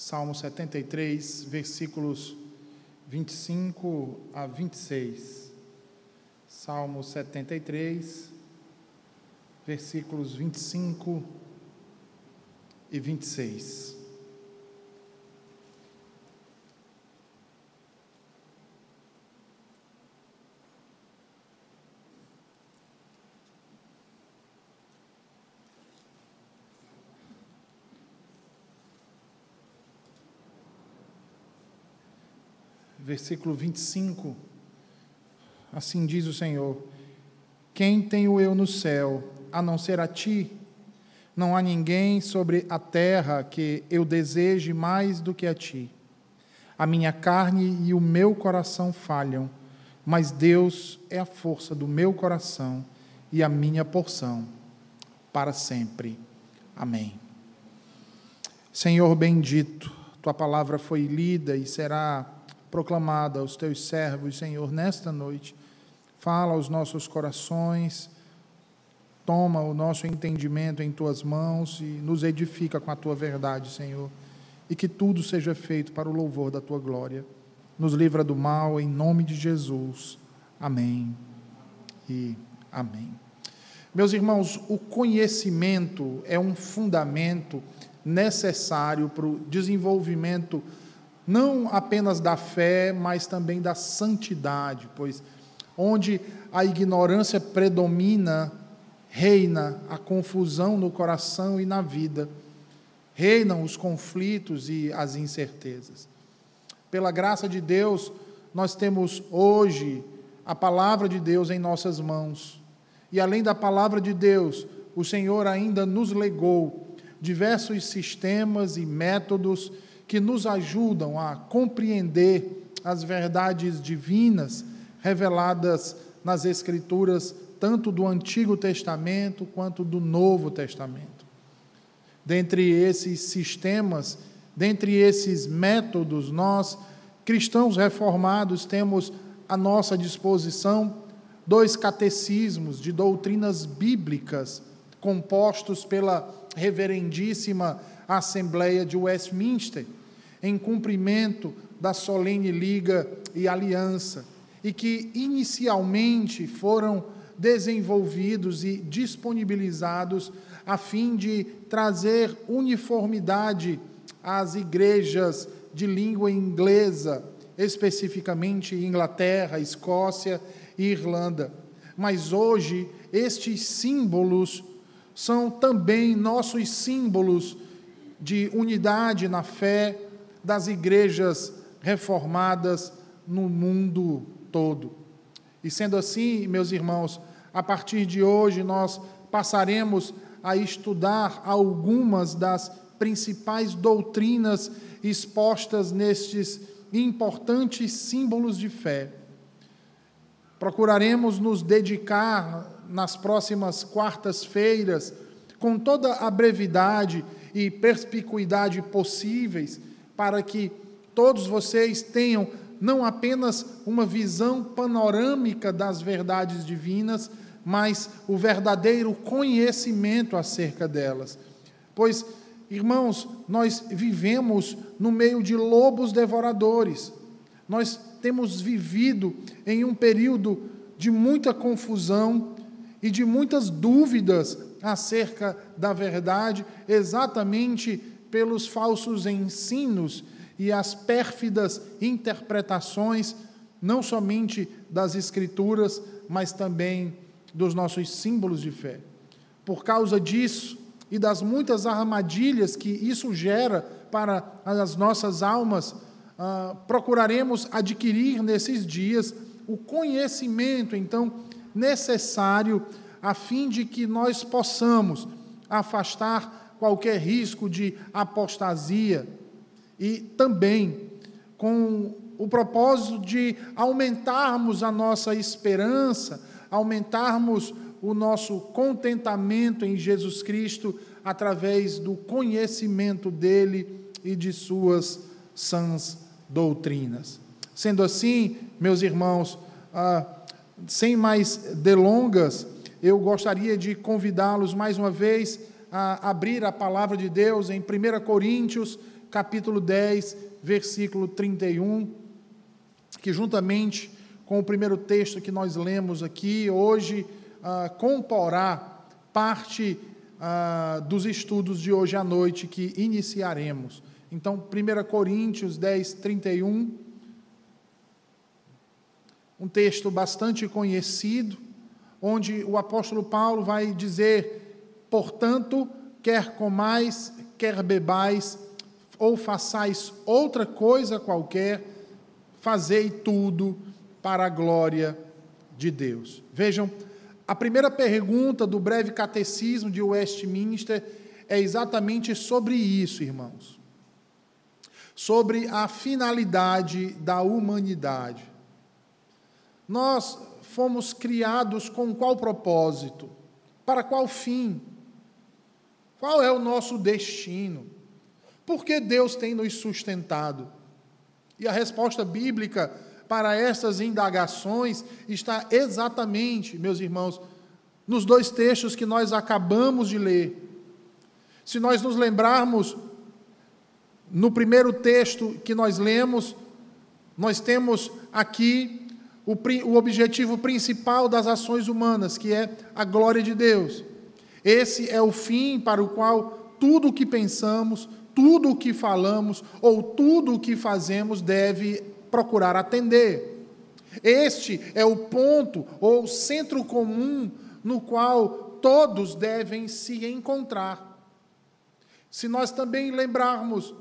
Salmo 73, versículos 25 a 26. Salmo 73, versículos 25 e 26. Versículo 25. Assim diz o Senhor: Quem tenho eu no céu, a não ser a ti? Não há ninguém sobre a terra que eu deseje mais do que a ti. A minha carne e o meu coração falham, mas Deus é a força do meu coração e a minha porção para sempre. Amém. Senhor bendito, tua palavra foi lida e será proclamada aos teus servos, Senhor, nesta noite. Fala aos nossos corações, toma o nosso entendimento em tuas mãos e nos edifica com a tua verdade, Senhor. E que tudo seja feito para o louvor da tua glória. Nos livra do mal, em nome de Jesus. Amém e amém. Meus irmãos, o conhecimento é um fundamento necessário para o desenvolvimento não apenas da fé, mas também da santidade, pois onde a ignorância predomina, reina a confusão no coração e na vida, reinam os conflitos e as incertezas. Pela graça de Deus, nós temos hoje a palavra de Deus em nossas mãos. E além da palavra de Deus, o Senhor ainda nos legou diversos sistemas e métodos que nos ajudam a compreender as verdades divinas reveladas nas Escrituras, tanto do Antigo Testamento quanto do Novo Testamento. Dentre esses sistemas, dentre esses métodos, nós, cristãos reformados, temos à nossa disposição dois catecismos de doutrinas bíblicas compostos pela reverendíssima Assembleia de Westminster em cumprimento da solene liga e aliança, e que inicialmente foram desenvolvidos e disponibilizados a fim de trazer uniformidade às igrejas de língua inglesa, especificamente Inglaterra, Escócia e Irlanda. Mas hoje, estes símbolos são também nossos símbolos de unidade na fé, das igrejas reformadas no mundo todo. E sendo assim, meus irmãos, a partir de hoje nós passaremos a estudar algumas das principais doutrinas expostas nestes importantes símbolos de fé. Procuraremos nos dedicar nas próximas quartas-feiras, com toda a brevidade e perspicuidade possíveis, para que todos vocês tenham não apenas uma visão panorâmica das verdades divinas, mas o verdadeiro conhecimento acerca delas. Pois, irmãos, nós vivemos no meio de lobos devoradores. Nós temos vivido em um período de muita confusão e de muitas dúvidas acerca da verdade, exatamente pelos falsos ensinos e as pérfidas interpretações, não somente das Escrituras, mas também dos nossos símbolos de fé. Por causa disso e das muitas armadilhas que isso gera para as nossas almas, ah, procuraremos adquirir nesses dias o conhecimento, então, necessário a fim de que nós possamos afastar qualquer risco de apostasia e também com o propósito de aumentarmos a nossa esperança, aumentarmos o nosso contentamento em Jesus Cristo através do conhecimento dele e de suas sãs doutrinas. Sendo assim, meus irmãos, ah, sem mais delongas, eu gostaria de convidá-los mais uma vez a abrir a palavra de Deus em 1 Coríntios, capítulo 10, versículo 31, que juntamente com o primeiro texto que nós lemos aqui, hoje ah, comporá parte ah, dos estudos de hoje à noite que iniciaremos. Então, 1 Coríntios 10, 31, um texto bastante conhecido, onde o apóstolo Paulo vai dizer: portanto, quer comais, quer bebais, ou façais outra coisa qualquer, fazei tudo para a glória de Deus. Vejam, a primeira pergunta do breve catecismo de Westminster é exatamente sobre isso, irmãos. Sobre a finalidade da humanidade. Nós fomos criados com qual propósito? Para qual fim? Qual é o nosso destino? Por que Deus tem nos sustentado? E a resposta bíblica para essas indagações está exatamente, meus irmãos, nos dois textos que nós acabamos de ler. Se nós nos lembrarmos, no primeiro texto que nós lemos, nós temos aqui o, o objetivo principal das ações humanas, que é a glória de Deus. Esse é o fim para o qual tudo o que pensamos, tudo o que falamos ou tudo o que fazemos deve procurar atender. Este é o ponto ou centro comum no qual todos devem se encontrar. Se nós também lembrarmos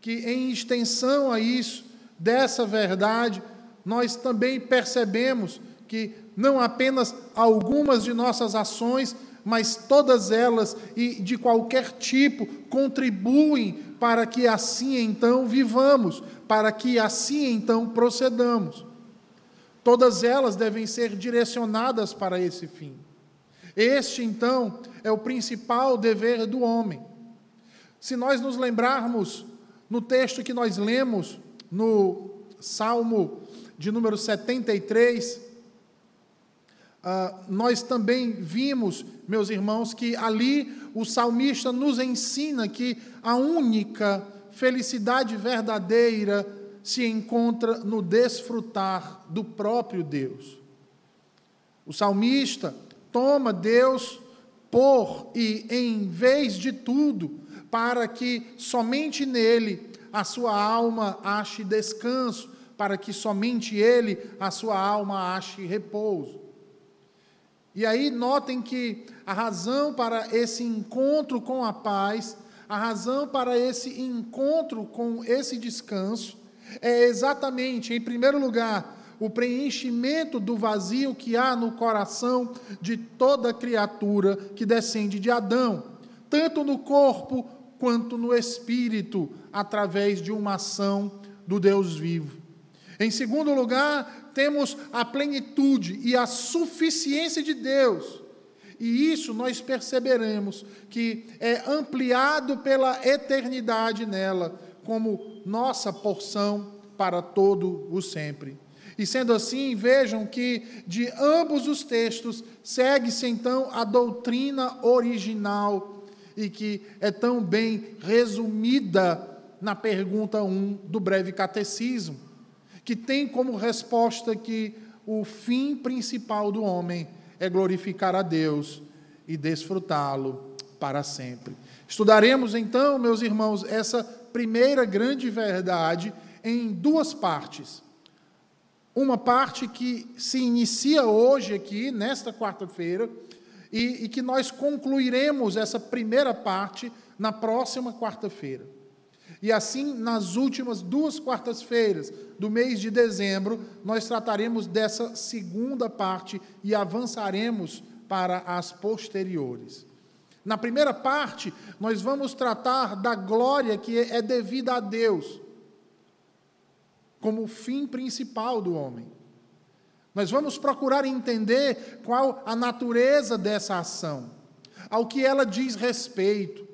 que, em extensão a isso, dessa verdade, nós também percebemos que não apenas algumas de nossas ações, mas todas elas e de qualquer tipo contribuem para que assim então vivamos, para que assim então procedamos. Todas elas devem ser direcionadas para esse fim. Este, então, é o principal dever do homem. Se nós nos lembrarmos no texto que nós lemos, no Salmo de número 73, ah, nós também vimos, meus irmãos, que ali o salmista nos ensina que a única felicidade verdadeira se encontra no desfrutar do próprio Deus. O salmista toma Deus por e em vez de tudo, para que somente nele a sua alma ache descanso, para que somente ele a sua alma ache repouso. E aí notem que a razão para esse encontro com a paz a razão para esse encontro com esse descanso é exatamente, em primeiro lugar, o preenchimento do vazio que há no coração de toda criatura que descende de Adão, tanto no corpo quanto no espírito, através de uma ação do Deus vivo. Em segundo lugar, temos a plenitude e a suficiência de Deus e isso nós perceberemos que é ampliado pela eternidade nela, como nossa porção para todo o sempre. E sendo assim, vejam que de ambos os textos segue-se então a doutrina original e que é tão bem resumida na pergunta 1 do breve catecismo, que tem como resposta que o fim principal do homem é glorificar a Deus e desfrutá-lo para sempre. Estudaremos então, meus irmãos, essa primeira grande verdade em duas partes. Uma parte que se inicia hoje aqui, nesta quarta-feira, e, e, que nós concluiremos essa primeira parte na próxima quarta-feira. E assim, nas últimas duas quartas-feiras do mês de dezembro, nós trataremos dessa segunda parte e avançaremos para as posteriores. Na primeira parte, nós vamos tratar da glória que é devida a Deus, como fim principal do homem. Nós vamos procurar entender qual a natureza dessa ação, ao que ela diz respeito,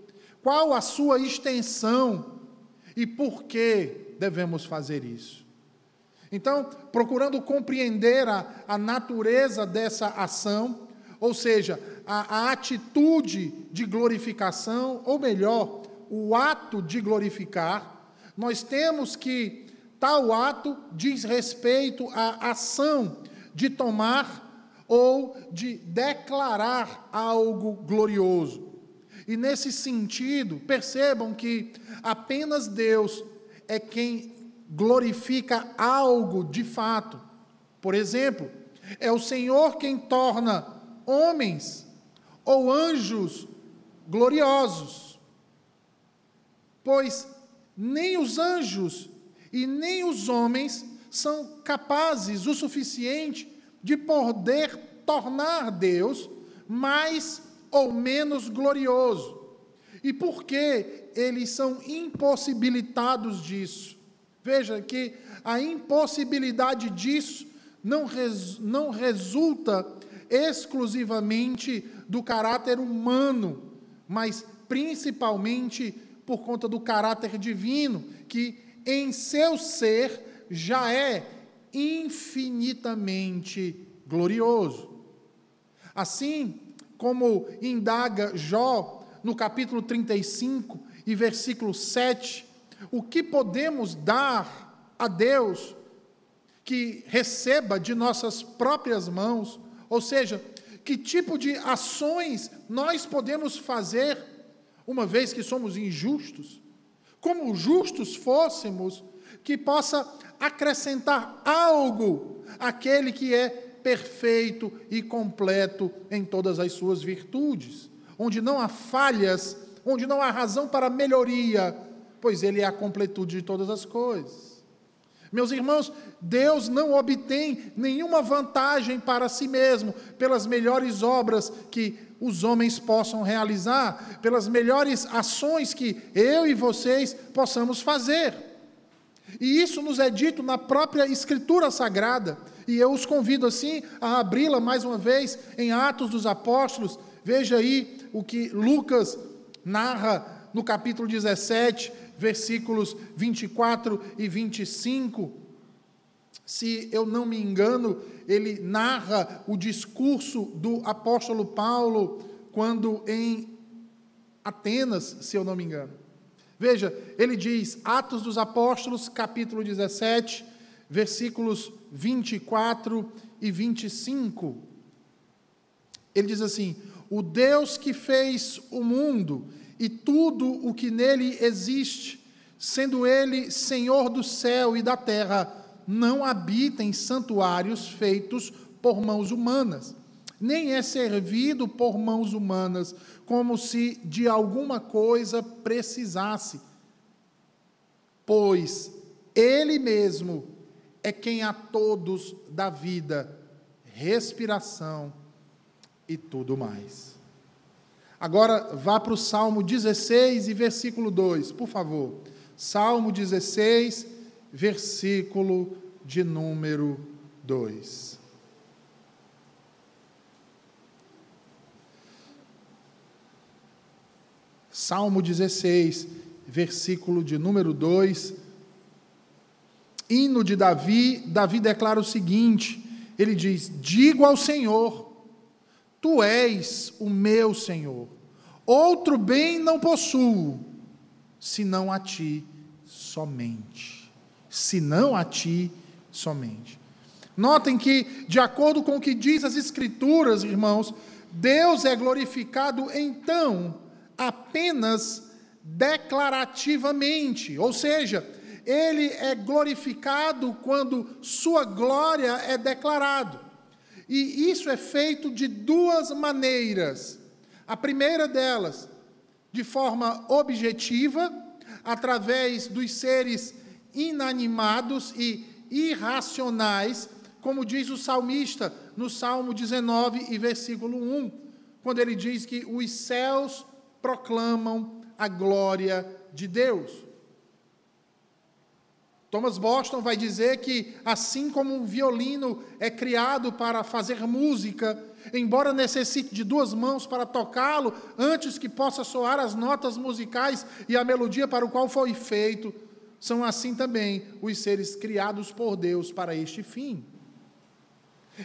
qual a sua extensão e por que devemos fazer isso. Então, procurando compreender a, a natureza dessa ação, ou seja, a, a atitude de glorificação, ou melhor, o ato de glorificar, nós temos que tal ato diz respeito à ação de tomar ou de declarar algo glorioso. E nesse sentido, percebam que apenas Deus é quem glorifica algo de fato. Por exemplo, é o Senhor quem torna homens ou anjos gloriosos. Pois nem os anjos e nem os homens são capazes o suficiente de poder tornar Deus mais ou menos glorioso. E por que eles são impossibilitados disso? Veja que a impossibilidade disso não, res, não resulta exclusivamente do caráter humano, mas principalmente por conta do caráter divino, que em seu ser já é infinitamente glorioso. Assim como indaga Jó no capítulo 35 e versículo 7, o que podemos dar a Deus que receba de nossas próprias mãos, ou seja, que tipo de ações nós podemos fazer, uma vez que somos injustos, como justos fôssemos, que possa acrescentar algo àquele que é perfeito e completo em todas as suas virtudes, onde não há falhas, onde não há razão para melhoria, pois Ele é a completude de todas as coisas. Meus irmãos, Deus não obtém nenhuma vantagem para si mesmo pelas melhores obras que os homens possam realizar, pelas melhores ações que eu e vocês possamos fazer. E isso nos é dito na própria Escritura Sagrada. E eu os convido assim a abri-la mais uma vez em Atos dos Apóstolos. Veja aí o que Lucas narra no capítulo 17, versículos 24 e 25. Se eu não me engano, ele narra o discurso do apóstolo Paulo quando em Atenas, se eu não me engano. Veja, ele diz, Atos dos Apóstolos, capítulo 17, versículos 24 e 25. Ele diz assim: O Deus que fez o mundo e tudo o que nele existe, sendo ele Senhor do céu e da terra, não habita em santuários feitos por mãos humanas, nem é servido por mãos humanas, como se de alguma coisa precisasse, pois ele mesmo é quem a todos dá vida, respiração e tudo mais. Agora vá para o Salmo 16 e versículo 2, por favor. Salmo 16, versículo de número 2. Salmo 16, versículo de número 2. Hino de Davi, Davi declara o seguinte: ele diz: Digo ao Senhor, Tu és o meu Senhor. Outro bem não possuo, senão a ti somente. Senão a ti somente. Notem que, de acordo com o que diz as Escrituras, irmãos, Deus é glorificado então apenas declarativamente, ou seja, ele é glorificado quando sua glória é declarado. E isso é feito de duas maneiras. A primeira delas, de forma objetiva, através dos seres inanimados e irracionais, como diz o salmista no Salmo 19 e versículo 1, quando ele diz que os céus proclamam a glória de Deus. Thomas Boston vai dizer que, assim como um violino é criado para fazer música, embora necessite de duas mãos para tocá-lo, antes que possa soar as notas musicais e a melodia para o qual foi feito, são assim também os seres criados por Deus para este fim.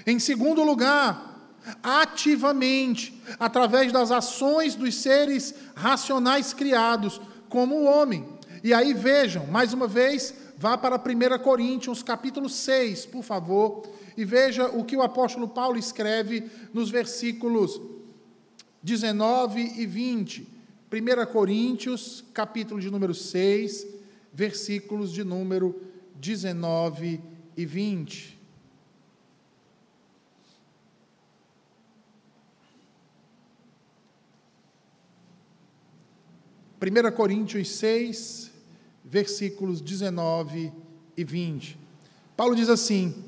Em segundo lugar, ativamente, através das ações dos seres racionais criados, como o homem, E aí vejam, mais uma vez, vá para 1 Coríntios, capítulo 6, por favor, e veja o que o apóstolo Paulo escreve nos versículos 19 e 20. 1 Coríntios, capítulo de número 6, versículos de número 19 e 20. Primeira Coríntios 6, versículos 19 e 20. Paulo diz assim: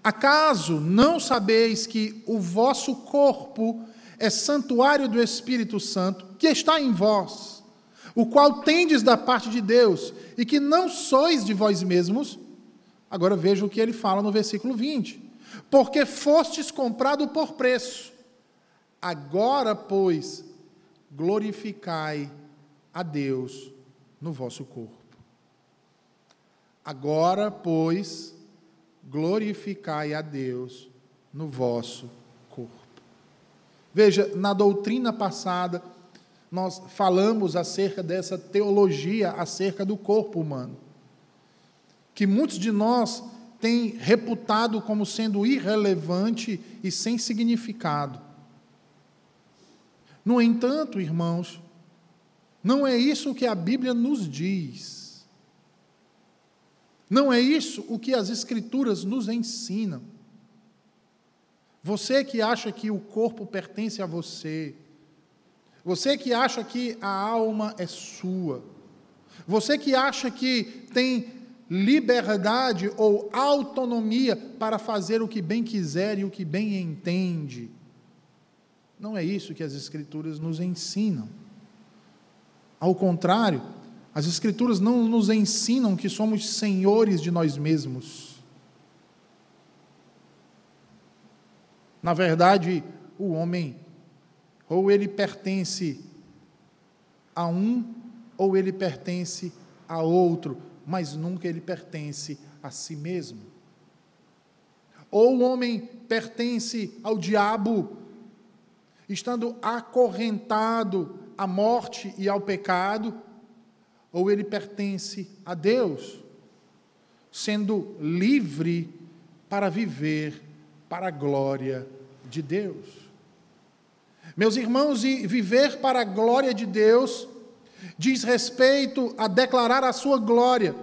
Acaso não sabeis que o vosso corpo é santuário do Espírito Santo, que está em vós, o qual tendes da parte de Deus, e que não sois de vós mesmos. Agora veja o que ele fala no versículo 20: Porque fostes comprado por preço. Agora, pois, glorificai a Deus no vosso corpo. Agora, pois, glorificai a Deus no vosso Veja, na doutrina passada, nós falamos acerca dessa teologia acerca do corpo humano, que muitos de nós têm reputado como sendo irrelevante e sem significado. No entanto, irmãos, não é isso que a Bíblia nos diz. Não é isso o que as Escrituras nos ensinam. Você que acha que o corpo pertence a você, você que acha que a alma é sua, você que acha que tem liberdade ou autonomia para fazer o que bem quiser e o que bem entende. Não é isso que as Escrituras nos ensinam. Ao contrário, as Escrituras não nos ensinam que somos senhores de nós mesmos. Na verdade, o homem, ou ele pertence a um, ou ele pertence a outro, mas nunca ele pertence a si mesmo. Ou o homem pertence ao diabo, estando acorrentado à morte e ao pecado, ou ele pertence a Deus, sendo livre para viver para a glória de Deus. Meus irmãos, e viver para a glória de Deus diz respeito a declarar a sua glória,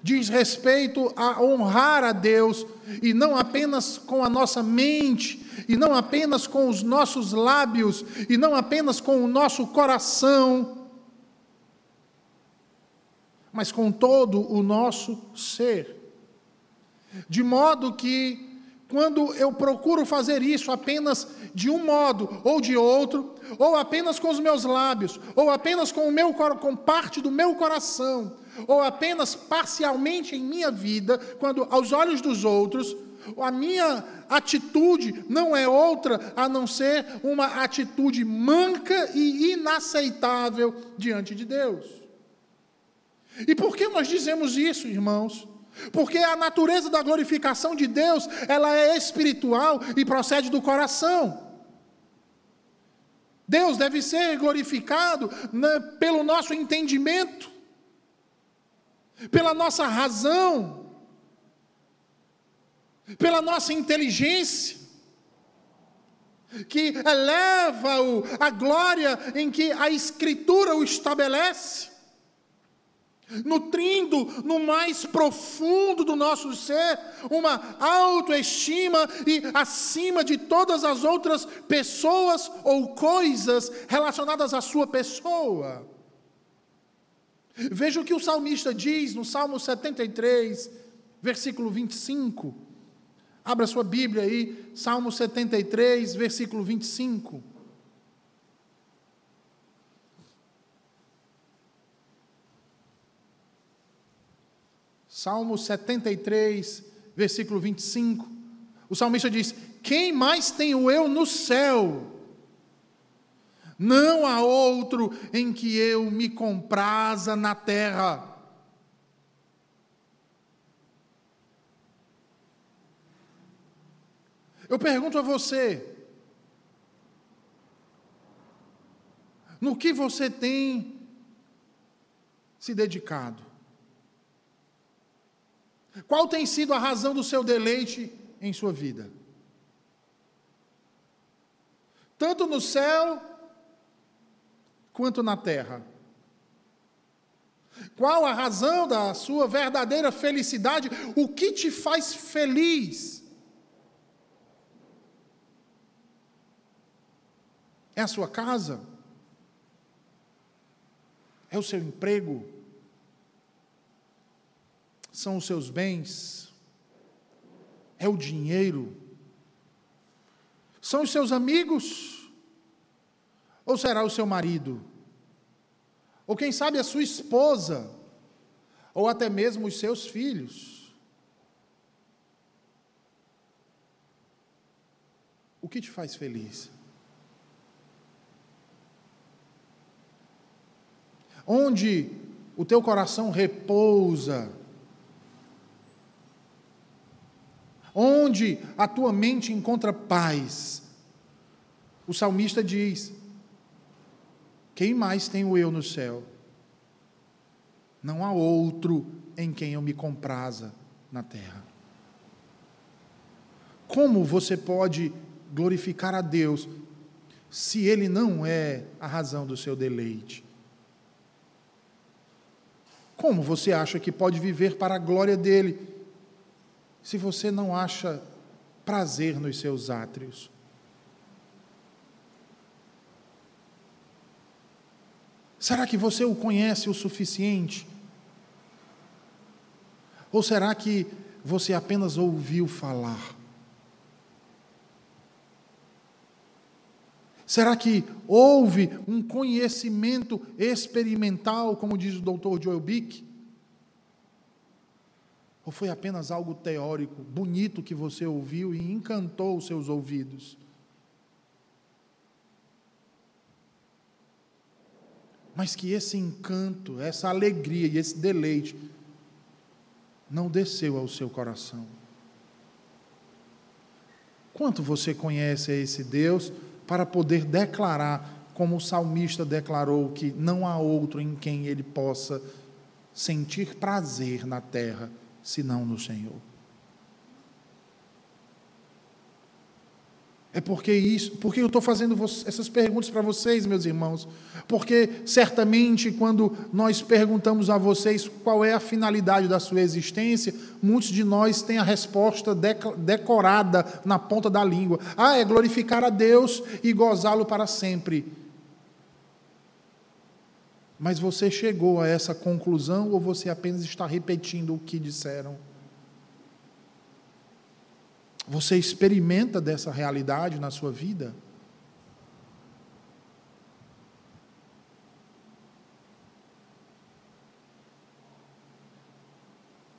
diz respeito a honrar a Deus, e não apenas com a nossa mente, e não apenas com os nossos lábios, e não apenas com o nosso coração, mas com todo o nosso ser. De modo que quando eu procuro fazer isso apenas de um modo ou de outro, ou apenas com os meus lábios, ou apenas com o meu com parte do meu coração, ou apenas parcialmente em minha vida, quando aos olhos dos outros, a minha atitude não é outra a não ser uma atitude manca e inaceitável diante de Deus. E por que nós dizemos isso, irmãos? Porque a natureza da glorificação de Deus, ela é espiritual e procede do coração. Deus deve ser glorificado né, pelo nosso entendimento, pela nossa razão, pela nossa inteligência, que eleva a glória em que a Escritura o estabelece nutrindo no mais profundo do nosso ser uma autoestima e acima de todas as outras pessoas ou coisas relacionadas à sua pessoa. Veja o que o salmista diz no Salmo 73, versículo 25. Abra sua Bíblia aí, Salmo 73, versículo 25. Salmo 73, versículo 25. O salmista diz: Quem mais tenho eu no céu? Não há outro em que eu me compraza na terra. Eu pergunto a você: no que você tem se dedicado? Qual tem sido a razão do seu deleite em sua vida? Tanto no céu quanto na terra. Qual a razão da sua verdadeira felicidade? O que te faz feliz? É a sua casa? É o seu emprego? São os seus bens? É o dinheiro? São os seus amigos? Ou será o seu marido? Ou quem sabe a sua esposa? Ou até mesmo os seus filhos? O que te faz feliz? onde o teu coração repousa, onde a tua mente encontra paz. O salmista diz: Quem mais tenho eu no céu? Não há outro em quem eu me compraza na terra. Como você pode glorificar a Deus se Ele não é a razão do seu deleite? Como você acha que pode viver para a glória dele, se você não acha prazer nos seus átrios? Será que você o conhece o suficiente? Ou será que você apenas ouviu falar? Será que houve um conhecimento experimental, como diz o doutor Joel Bick? Ou foi apenas algo teórico, bonito que você ouviu e encantou os seus ouvidos? Mas que esse encanto, essa alegria e esse deleite não desceu ao seu coração. Quanto você conhece a esse Deus? para poder declarar, como o salmista declarou, que não há outro em quem ele possa sentir prazer na terra, senão no Senhor. É porque isso, porque eu estou fazendo essas perguntas para vocês, meus irmãos, porque certamente quando nós perguntamos a vocês qual é a finalidade da sua existência, muitos de nós têm a resposta decorada na ponta da língua. Ah, é glorificar a Deus e gozá-lo para sempre. Mas você chegou a essa conclusão ou você apenas está repetindo o que disseram? Você experimenta dessa realidade na sua vida?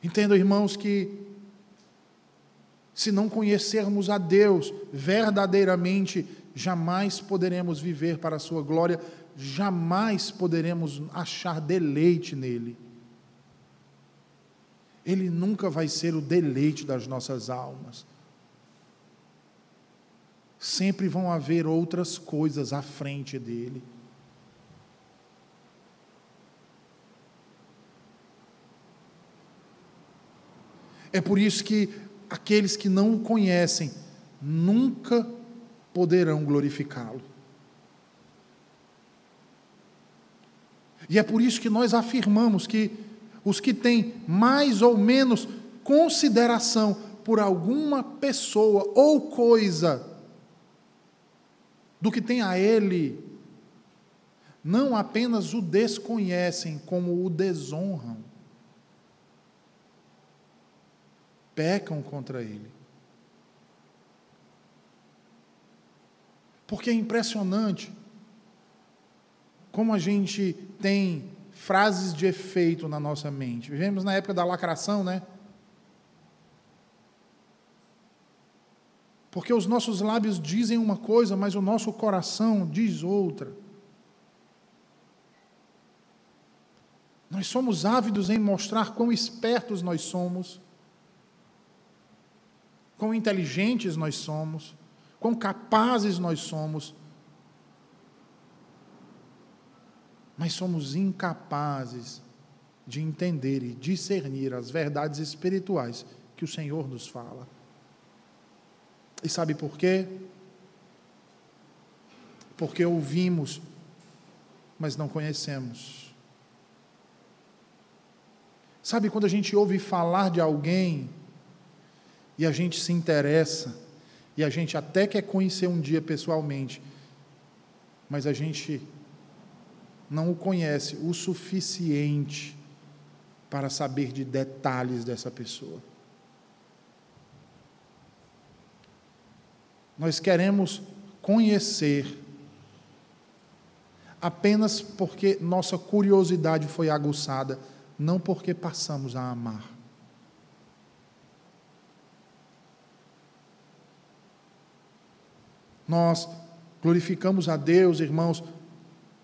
Entendo, irmãos, que se não conhecermos a Deus verdadeiramente, jamais poderemos viver para a Sua glória, jamais poderemos achar deleite nele. Ele nunca vai ser o deleite das nossas almas sempre vão haver outras coisas à frente dele. É por isso que aqueles que não o conhecem nunca poderão glorificá-lo. E é por isso que nós afirmamos que os que têm mais ou menos consideração por alguma pessoa ou coisa do que tem a Ele, não apenas o desconhecem, como o desonram. Pecam contra Ele. Porque é impressionante como a gente tem frases de efeito na nossa mente. Vivemos na época da lacração, né? Porque os nossos lábios dizem uma coisa, mas o nosso coração diz outra. Nós somos ávidos em mostrar quão espertos nós somos, quão inteligentes nós somos, quão capazes nós somos. Mas somos incapazes de entender e discernir as verdades espirituais que o Senhor nos fala. E sabe por quê? Porque ouvimos, mas não conhecemos. Sabe quando a gente ouve falar de alguém e a gente se interessa, e a gente até quer conhecer um dia pessoalmente, mas a gente não o conhece o suficiente para saber de detalhes dessa pessoa. Nós queremos conhecer apenas porque nossa curiosidade foi aguçada, não porque passamos a amar. Nós glorificamos a Deus, irmãos,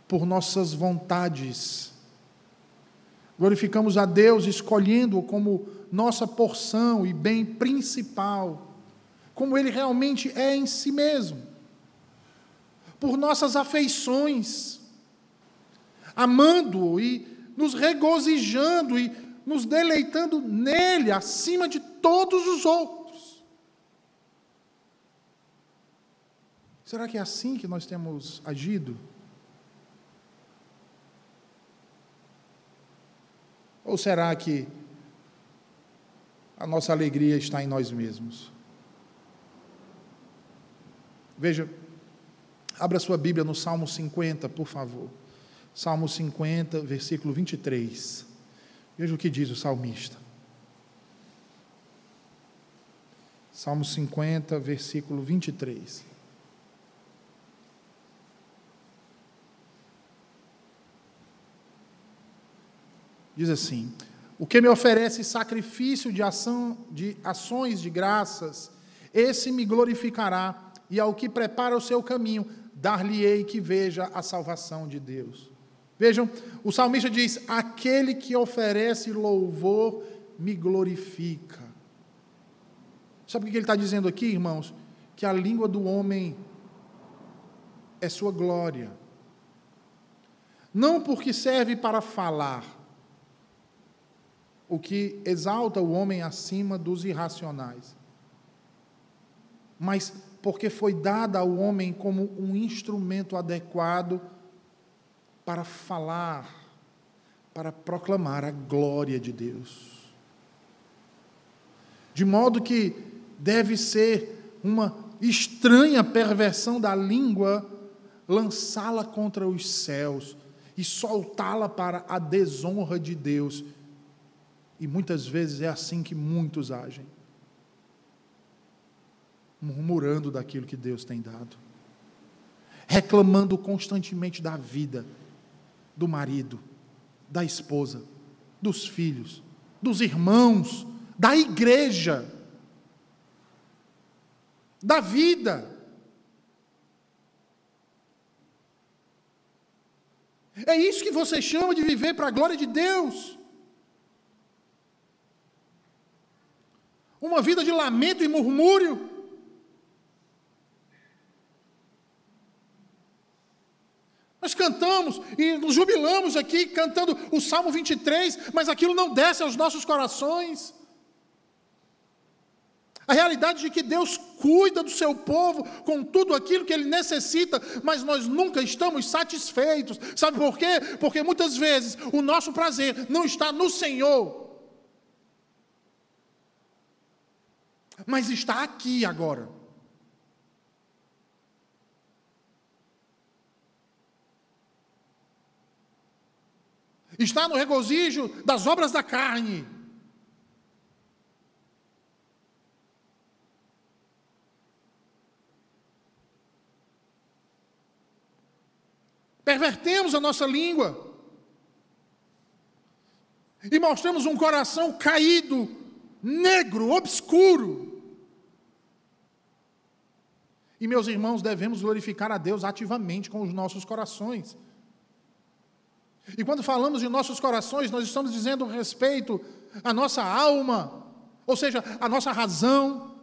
por nossas vontades. Glorificamos a Deus escolhendo-o como nossa porção e bem principal como ele realmente é em si mesmo, por nossas afeições, amando-o e nos regozijando e nos deleitando nele acima de todos os outros. Será que é assim que nós temos agido? Ou será que a nossa alegria está em nós mesmos? Veja, abra sua Bíblia no Salmo 50, por favor. Salmo 50, versículo 23. Veja o que diz o salmista. Salmo 50, versículo 23. Diz assim: O que me oferece sacrifício de ação de ações de graças, esse me glorificará e ao que prepara o seu caminho, dar-lhe-ei que veja a salvação de Deus. Vejam, o salmista diz: Aquele que oferece louvor me glorifica. Sabe o que ele está dizendo aqui, irmãos? Que a língua do homem é sua glória. Não porque serve para falar, o que exalta o homem acima dos irracionais, mas porque foi dada ao homem como um instrumento adequado para falar, para proclamar a glória de Deus. De modo que deve ser uma estranha perversão da língua lançá-la contra os céus e soltá-la para a desonra de Deus. E muitas vezes é assim que muitos agem murmurando daquilo que Deus tem dado, reclamando constantemente da vida, do marido, da esposa, dos filhos, dos irmãos, da igreja, da vida. É isso que você chama de viver para a glória de Deus. Uma vida de lamento e murmúrio. Nós cantamos e nos jubilamos aqui cantando o Salmo 23, mas aquilo não desce aos nossos corações. A realidade de que Deus cuida do seu povo com tudo aquilo que ele necessita, mas nós nunca estamos satisfeitos. Sabe por quê? Porque muitas vezes o nosso prazer não está no Senhor, mas está aqui agora. Está no regozijo das obras da carne. Pervertemos a nossa língua e mostramos um coração caído, negro, obscuro. E meus irmãos, devemos glorificar a Deus ativamente com os nossos corações. E quando falamos de nossos corações, nós estamos dizendo respeito à nossa alma, ou seja, à nossa razão,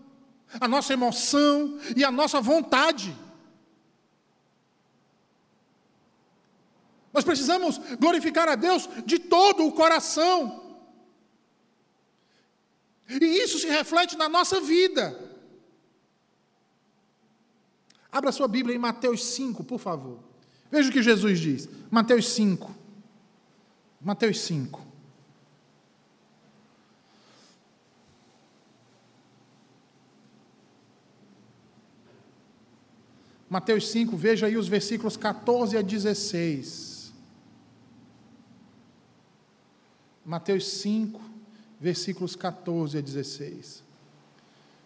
à nossa emoção e à nossa vontade. Nós precisamos glorificar a Deus de todo o coração. E isso se reflete na nossa vida. Abra sua Bíblia em Mateus 5, por favor. Veja o que Jesus diz. Mateus 5. Mateus 5. Mateus 5, veja aí os versículos 14 a 16. Mateus 5, versículos 14 a 16.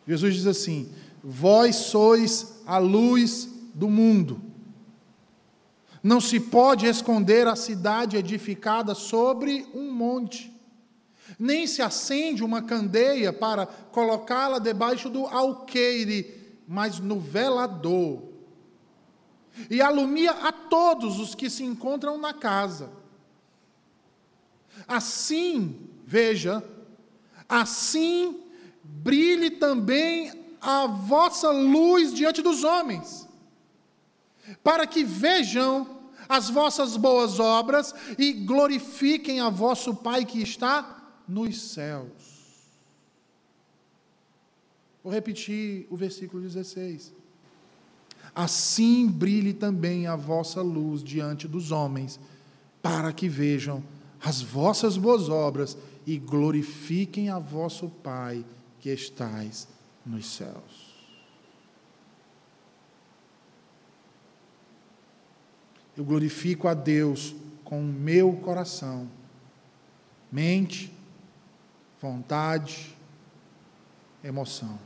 Jesus diz assim: Vós sois a luz do mundo. Não se pode esconder a cidade edificada sobre um monte, nem se acende uma candeia para colocá-la debaixo do alqueire, mas no velador, e alumia a todos os que se encontram na casa. Assim, veja, assim brilhe também a vossa luz diante dos homens, para que vejam as vossas boas obras e glorifiquem a vosso Pai que está nos céus. Vou repetir o versículo 16. Assim brilhe também a vossa luz diante dos homens, para que vejam as vossas boas obras e glorifiquem a vosso Pai que estais nos céus. Eu glorifico a Deus com o meu coração, mente, vontade, emoção.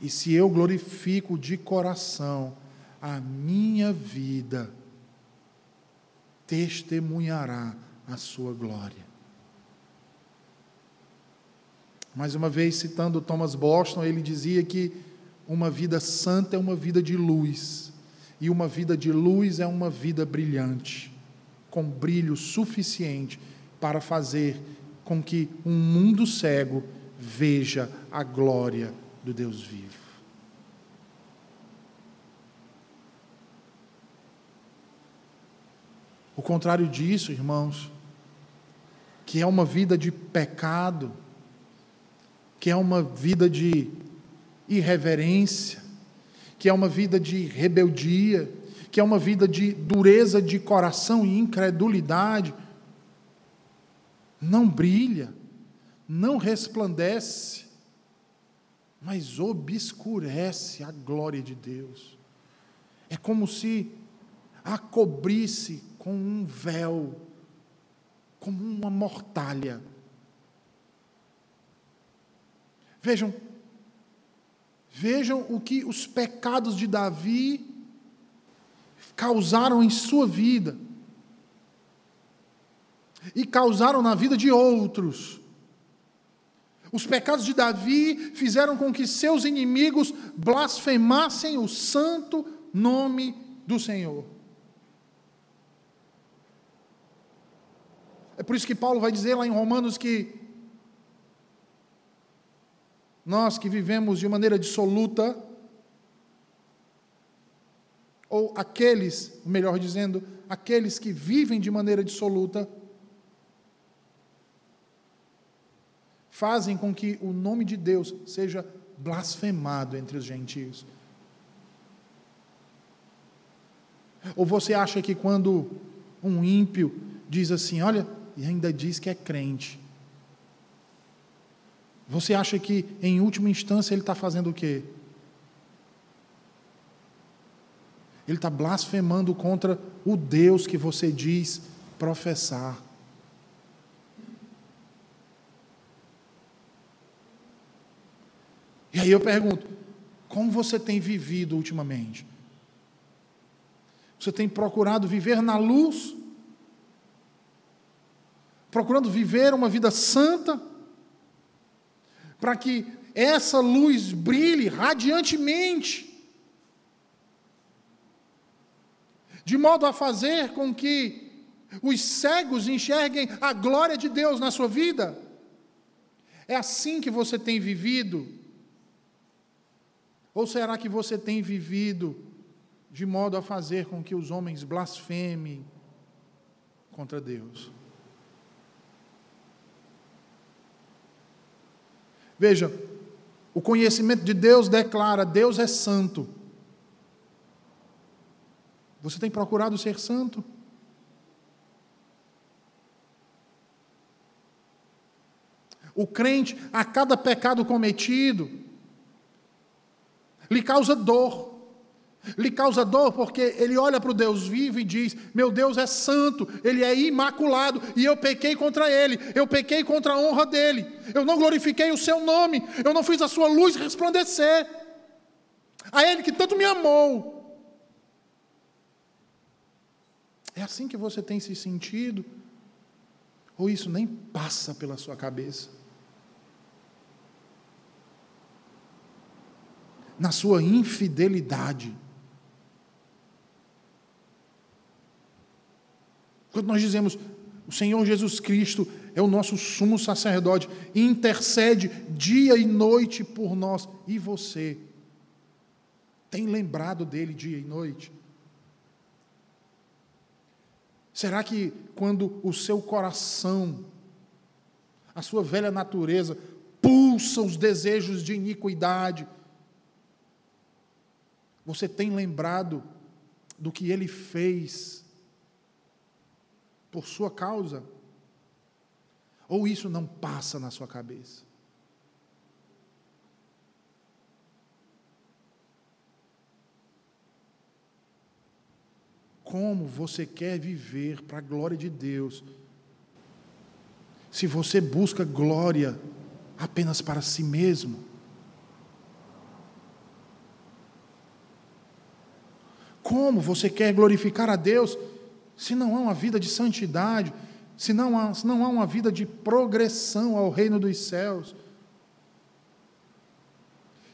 E se eu glorifico de coração, a minha vida testemunhará a sua glória. Mais uma vez, citando Thomas Boston, ele dizia que uma vida santa é uma vida de luz, e uma vida de luz é uma vida brilhante, com brilho suficiente para fazer com que um mundo cego veja a glória do Deus vivo. O contrário disso, irmãos, que é uma vida de pecado, que é uma vida de irreverência, que é uma vida de rebeldia, que é uma vida de dureza de coração e incredulidade, não brilha, não resplandece, mas obscurece a glória de Deus. É como se a cobrisse com um véu, como uma mortalha. Vejam, vejam o que os pecados de Davi causaram em sua vida e causaram na vida de outros. Os pecados de Davi fizeram com que seus inimigos blasfemassem o santo nome do Senhor. É por isso que Paulo vai dizer lá em Romanos que nós que vivemos de maneira dissoluta, ou aqueles, melhor dizendo, aqueles que vivem de maneira dissoluta, fazem com que o nome de Deus seja blasfemado entre os gentios. Ou você acha que quando um ímpio diz assim: Olha, e ainda diz que é crente, você acha que, em última instância, ele está fazendo o quê? Ele está blasfemando contra o Deus que você diz professar. E aí eu pergunto: como você tem vivido ultimamente? Você tem procurado viver na luz? Procurando viver uma vida santa? Para que essa luz brilhe radiantemente, de modo a fazer com que os cegos enxerguem a glória de Deus na sua vida. É assim que você tem vivido? Ou será que você tem vivido de modo a fazer com que os homens blasfemem contra Deus. Veja, o conhecimento de Deus declara: Deus é santo. Você tem procurado ser santo? O crente, a cada pecado cometido, lhe causa dor. Lhe causa dor porque ele olha para o Deus vivo e diz: Meu Deus é santo, ele é imaculado e eu pequei contra ele, eu pequei contra a honra dele, eu não glorifiquei o seu nome, eu não fiz a sua luz resplandecer. A ele que tanto me amou. É assim que você tem se sentido? Ou isso nem passa pela sua cabeça? Na sua infidelidade Quando nós dizemos, o Senhor Jesus Cristo é o nosso sumo sacerdote, intercede dia e noite por nós, e você tem lembrado dele dia e noite? Será que quando o seu coração, a sua velha natureza, pulsa os desejos de iniquidade, você tem lembrado do que ele fez por sua causa? Ou isso não passa na sua cabeça? Como você quer viver para a glória de Deus, se você busca glória apenas para si mesmo? Como você quer glorificar a Deus se não há uma vida de santidade, se não há, se não há uma vida de progressão ao reino dos céus,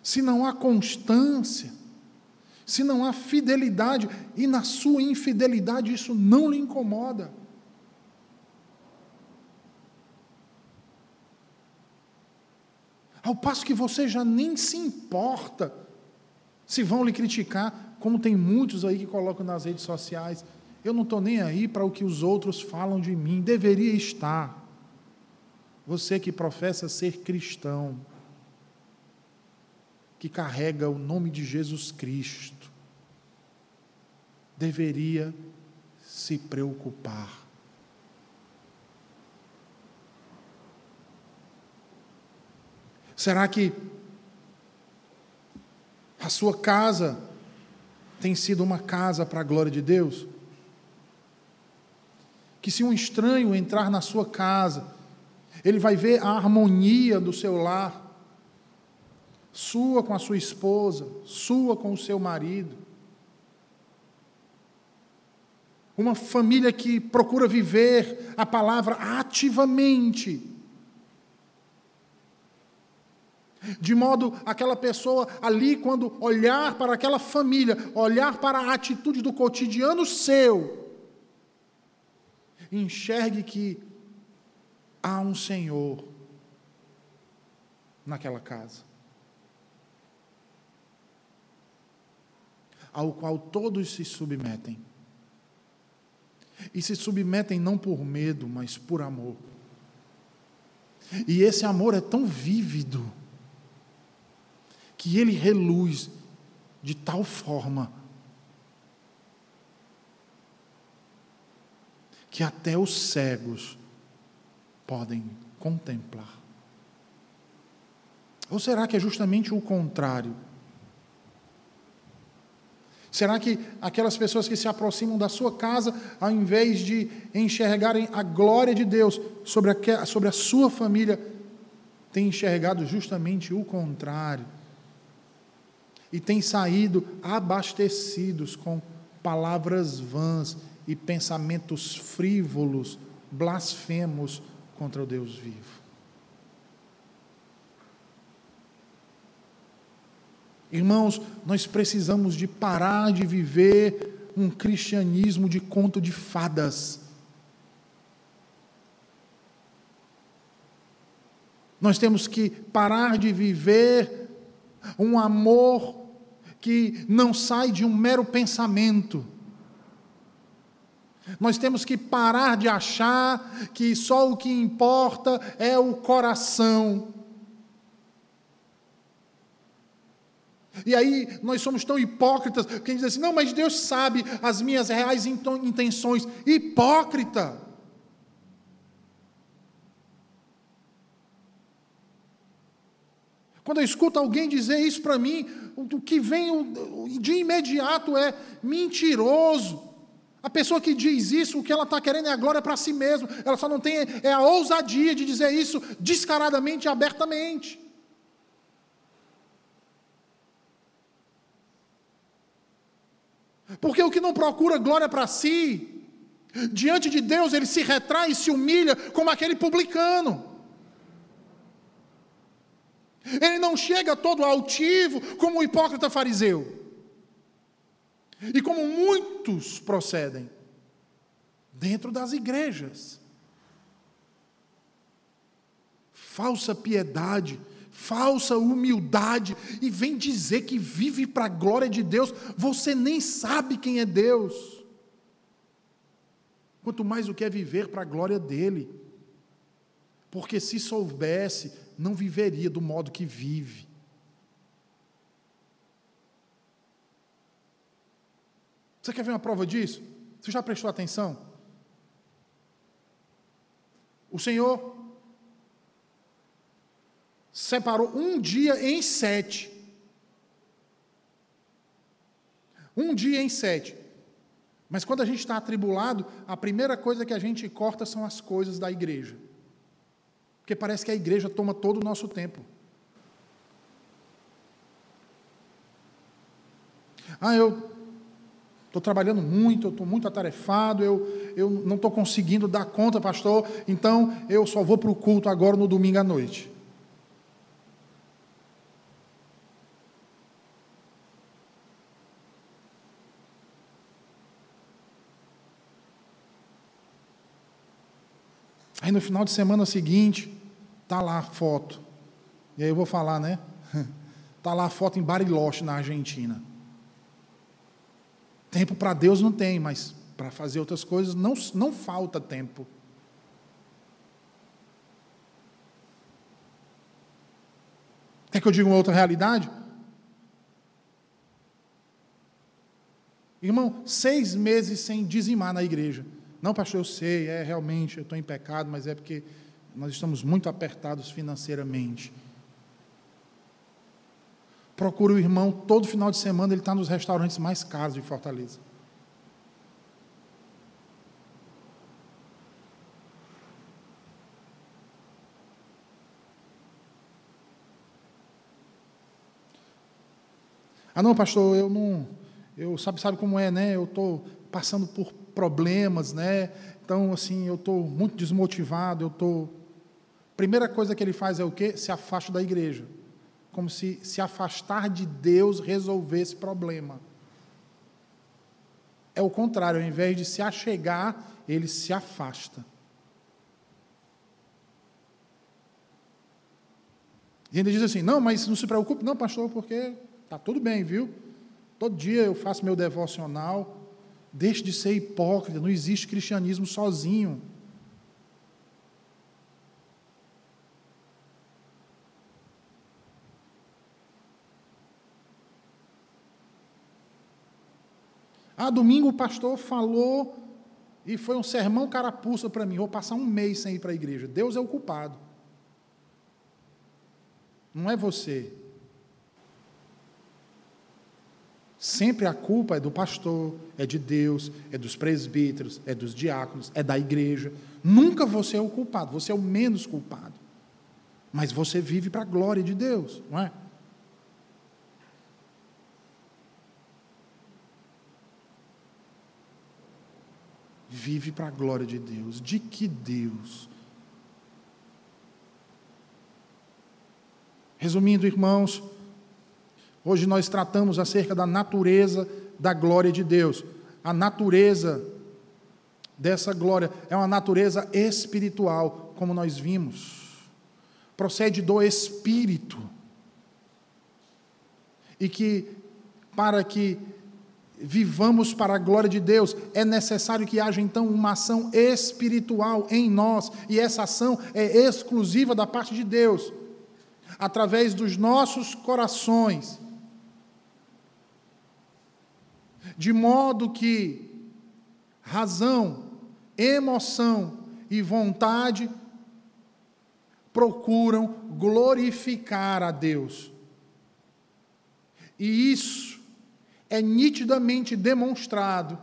se não há constância, se não há fidelidade, e na sua infidelidade isso não lhe incomoda. Ao passo que você já nem se importa se vão lhe criticar, como tem muitos aí que colocam nas redes sociais. Eu não estou nem aí para o que os outros falam de mim. Deveria estar. Você que professa ser cristão, que carrega o nome de Jesus Cristo, deveria se preocupar. Será que a sua casa tem sido uma casa para a glória de Deus? Que se um estranho entrar na sua casa, ele vai ver a harmonia do seu lar, sua com a sua esposa, sua com o seu marido. Uma família que procura viver a palavra ativamente. De modo aquela pessoa ali, quando olhar para aquela família, olhar para a atitude do cotidiano seu, enxergue que há um Senhor naquela casa, ao qual todos se submetem. E se submetem não por medo, mas por amor. E esse amor é tão vívido que ele reluz de tal forma que até os cegos podem contemplar? Ou será que é justamente o contrário? Será que aquelas pessoas que se aproximam da sua casa, ao invés de enxergarem a glória de Deus sobre a, sobre a sua família, têm enxergado justamente o contrário? E têm saído abastecidos com palavras vãs e pensamentos frívolos, blasfemos contra o Deus vivo. Irmãos, nós precisamos de parar de viver um cristianismo de conto de fadas. Nós temos que parar de viver um amor que não sai de um mero pensamento. Nós temos que parar de achar que só o que importa é o coração. E aí nós somos tão hipócritas, que a gente diz assim: não, mas Deus sabe as minhas reais intenções. Hipócrita! Quando eu escuto alguém dizer isso para mim, o que vem de imediato é mentiroso. A pessoa que diz isso, o que ela está querendo é a glória para si mesma. Ela só não tem é a ousadia de dizer isso descaradamente e abertamente. Porque o que não procura glória para si, diante de Deus, ele se retrai e se humilha como aquele publicano. Ele não chega todo altivo como o hipócrita fariseu. E como muitos procedem dentro das igrejas. Falsa piedade, falsa humildade, e vem dizer que vive para a glória de Deus, você nem sabe quem é Deus. Quanto mais o quer viver para a glória dele. Porque se soubesse, não viveria do modo que vive. Você quer ver uma prova disso? Você já prestou atenção? O Senhor separou um dia em sete. Um dia em sete. Mas quando a gente está atribulado, a primeira coisa que a gente corta são as coisas da igreja. Porque parece que a igreja toma todo o nosso tempo. Ah, eu Estou trabalhando muito, estou muito atarefado, eu, eu não estou conseguindo dar conta, pastor, então eu só vou para o culto agora no domingo à noite. Aí no final de semana seguinte, tá lá a foto. E aí eu vou falar, né? Tá lá a foto em Bariloche, na Argentina. Tempo para Deus não tem, mas para fazer outras coisas não, não falta tempo. Quer que eu diga uma outra realidade? Irmão, seis meses sem dizimar na igreja. Não, pastor, eu sei, é realmente, eu estou em pecado, mas é porque nós estamos muito apertados financeiramente. Procura o irmão, todo final de semana ele está nos restaurantes mais caros de Fortaleza. Ah, não, pastor, eu não. Eu sabe, sabe como é, né? Eu estou passando por problemas, né? Então, assim, eu estou muito desmotivado, eu estou. Primeira coisa que ele faz é o quê? Se afasta da igreja como se se afastar de Deus resolvesse problema. É o contrário, ao invés de se achegar, ele se afasta. E ainda diz assim: não, mas não se preocupe, não, pastor, porque está tudo bem, viu? Todo dia eu faço meu devocional. Deixe de ser hipócrita, não existe cristianismo sozinho. Ah, domingo o pastor falou e foi um sermão carapuça para mim. Vou passar um mês sem ir para a igreja. Deus é o culpado. Não é você. Sempre a culpa é do pastor, é de Deus, é dos presbíteros, é dos diáconos, é da igreja. Nunca você é o culpado, você é o menos culpado. Mas você vive para a glória de Deus, não é? Vive para a glória de Deus. De que Deus? Resumindo, irmãos, hoje nós tratamos acerca da natureza da glória de Deus. A natureza dessa glória é uma natureza espiritual, como nós vimos. Procede do espírito. E que para que vivamos para a glória de Deus, é necessário que haja então uma ação espiritual em nós, e essa ação é exclusiva da parte de Deus, através dos nossos corações, de modo que razão, emoção e vontade procuram glorificar a Deus. E isso é nitidamente demonstrado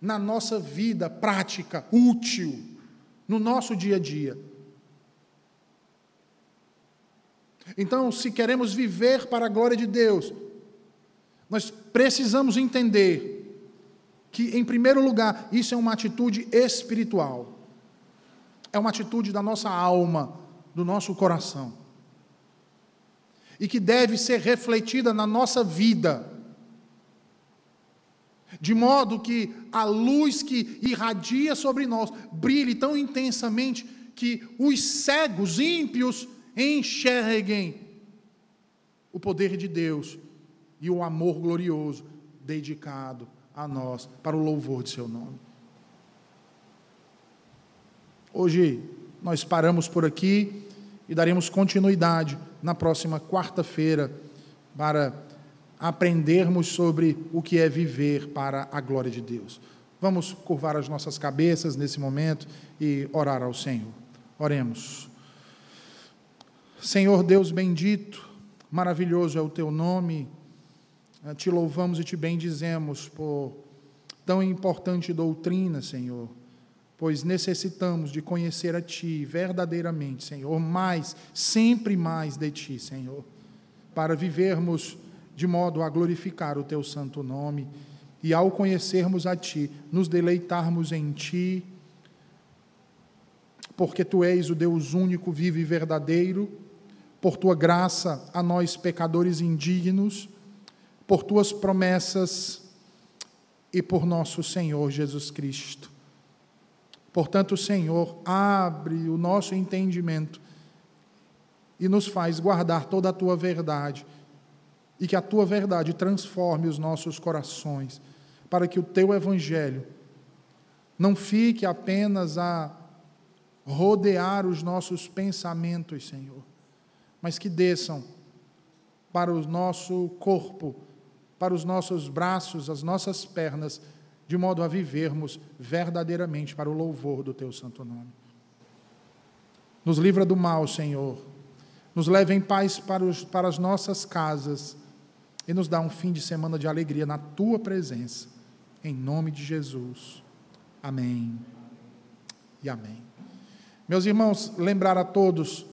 na nossa vida prática, útil, no nosso dia a dia. Então, se queremos viver para a glória de Deus, nós precisamos entender que, em primeiro lugar, isso é uma atitude espiritual, é uma atitude da nossa alma, do nosso coração, e que deve ser refletida na nossa vida, de modo que a luz que irradia sobre nós brilhe tão intensamente que os cegos, ímpios, enxerguem o poder de Deus e o amor glorioso dedicado a nós para o louvor de seu nome. Hoje nós paramos por aqui e daremos continuidade na próxima quarta-feira para aprendermos sobre o que é viver para a glória de Deus. Vamos curvar as nossas cabeças nesse momento e orar ao Senhor. Oremos. Senhor Deus bendito, maravilhoso é o teu nome ah, te louvamos e te bendizemos por tão importante doutrina, Senhor, pois necessitamos de conhecer a Ti verdadeiramente, Senhor, mais, sempre mais de Ti, Senhor, para vivermos de modo a glorificar o Teu santo nome e, ao conhecermos a Ti, nos deleitarmos em Ti, porque Tu és o Deus único, vivo e verdadeiro, por Tua graça a nós, pecadores indignos, por tuas promessas e por nosso Senhor Jesus Cristo. Portanto, Senhor, abre o nosso entendimento e nos faz guardar toda a tua verdade e que a tua verdade transforme os nossos corações, para que o teu evangelho não fique apenas a rodear os nossos pensamentos, Senhor, mas que desçam para o nosso corpo para os nossos braços, as nossas pernas, de modo a vivermos verdadeiramente para o louvor do Teu santo nome. Nos livra do mal, Senhor. Nos leve em paz para, os, para as nossas casas e nos dá um fim de semana de alegria na Tua presença. Em nome de Jesus. Amém. E amém. Meus irmãos, lembrar a todos